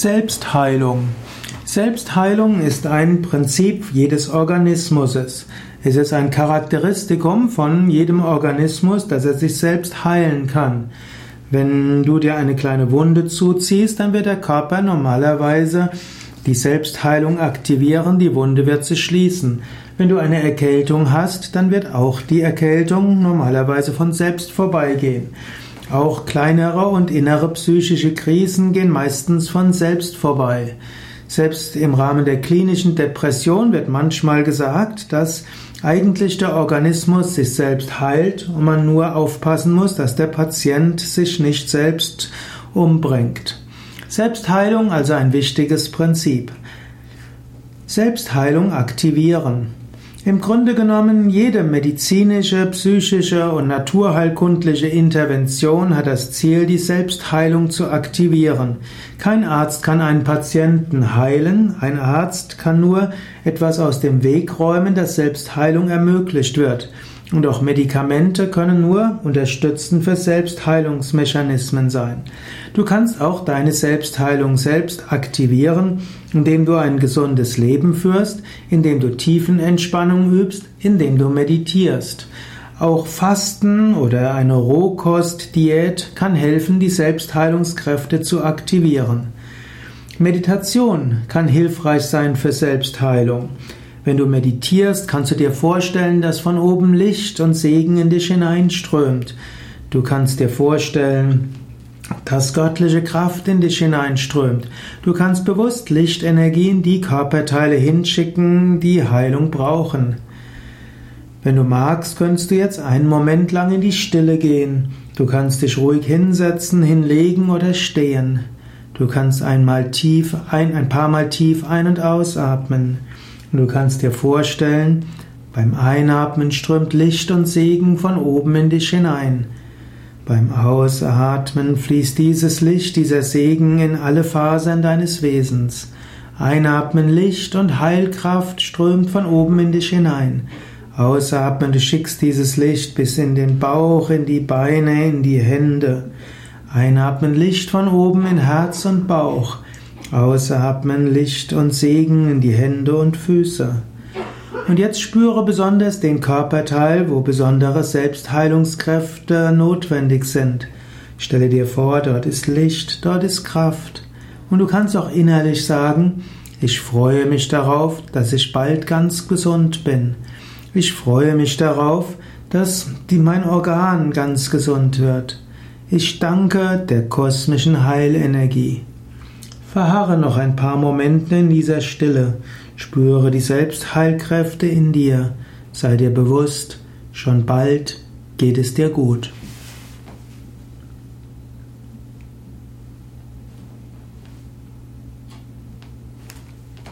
Selbstheilung. Selbstheilung ist ein Prinzip jedes Organismus. Es ist ein Charakteristikum von jedem Organismus, dass er sich selbst heilen kann. Wenn du dir eine kleine Wunde zuziehst, dann wird der Körper normalerweise die Selbstheilung aktivieren, die Wunde wird sich schließen. Wenn du eine Erkältung hast, dann wird auch die Erkältung normalerweise von selbst vorbeigehen. Auch kleinere und innere psychische Krisen gehen meistens von selbst vorbei. Selbst im Rahmen der klinischen Depression wird manchmal gesagt, dass eigentlich der Organismus sich selbst heilt und man nur aufpassen muss, dass der Patient sich nicht selbst umbringt. Selbstheilung also ein wichtiges Prinzip. Selbstheilung aktivieren. Im Grunde genommen, jede medizinische, psychische und naturheilkundliche Intervention hat das Ziel, die Selbstheilung zu aktivieren. Kein Arzt kann einen Patienten heilen, ein Arzt kann nur etwas aus dem Weg räumen, dass Selbstheilung ermöglicht wird. Und auch Medikamente können nur unterstützend für Selbstheilungsmechanismen sein. Du kannst auch deine Selbstheilung selbst aktivieren, indem du ein gesundes Leben führst, indem du Tiefenentspannung übst, indem du meditierst. Auch Fasten oder eine Rohkostdiät kann helfen, die Selbstheilungskräfte zu aktivieren. Meditation kann hilfreich sein für Selbstheilung. Wenn du meditierst, kannst du dir vorstellen, dass von oben Licht und Segen in dich hineinströmt. Du kannst dir vorstellen, dass göttliche Kraft in dich hineinströmt. Du kannst bewusst Lichtenergie in die Körperteile hinschicken, die Heilung brauchen. Wenn du magst, könntest du jetzt einen Moment lang in die Stille gehen. Du kannst dich ruhig hinsetzen, hinlegen oder stehen. Du kannst einmal tief, ein, ein paar Mal tief ein- und ausatmen. Du kannst dir vorstellen, beim Einatmen strömt Licht und Segen von oben in dich hinein. Beim Ausatmen fließt dieses Licht, dieser Segen in alle Fasern deines Wesens. Einatmen Licht und Heilkraft strömt von oben in dich hinein. Ausatmen, du schickst dieses Licht bis in den Bauch, in die Beine, in die Hände. Einatmen Licht von oben in Herz und Bauch. Ausatmen Licht und Segen in die Hände und Füße. Und jetzt spüre besonders den Körperteil, wo besondere Selbstheilungskräfte notwendig sind. Stelle dir vor, dort ist Licht, dort ist Kraft. Und du kannst auch innerlich sagen, ich freue mich darauf, dass ich bald ganz gesund bin. Ich freue mich darauf, dass mein Organ ganz gesund wird. Ich danke der kosmischen Heilenergie. Verharre noch ein paar Momente in dieser Stille. Spüre die Selbstheilkräfte in dir. Sei dir bewusst, schon bald geht es dir gut.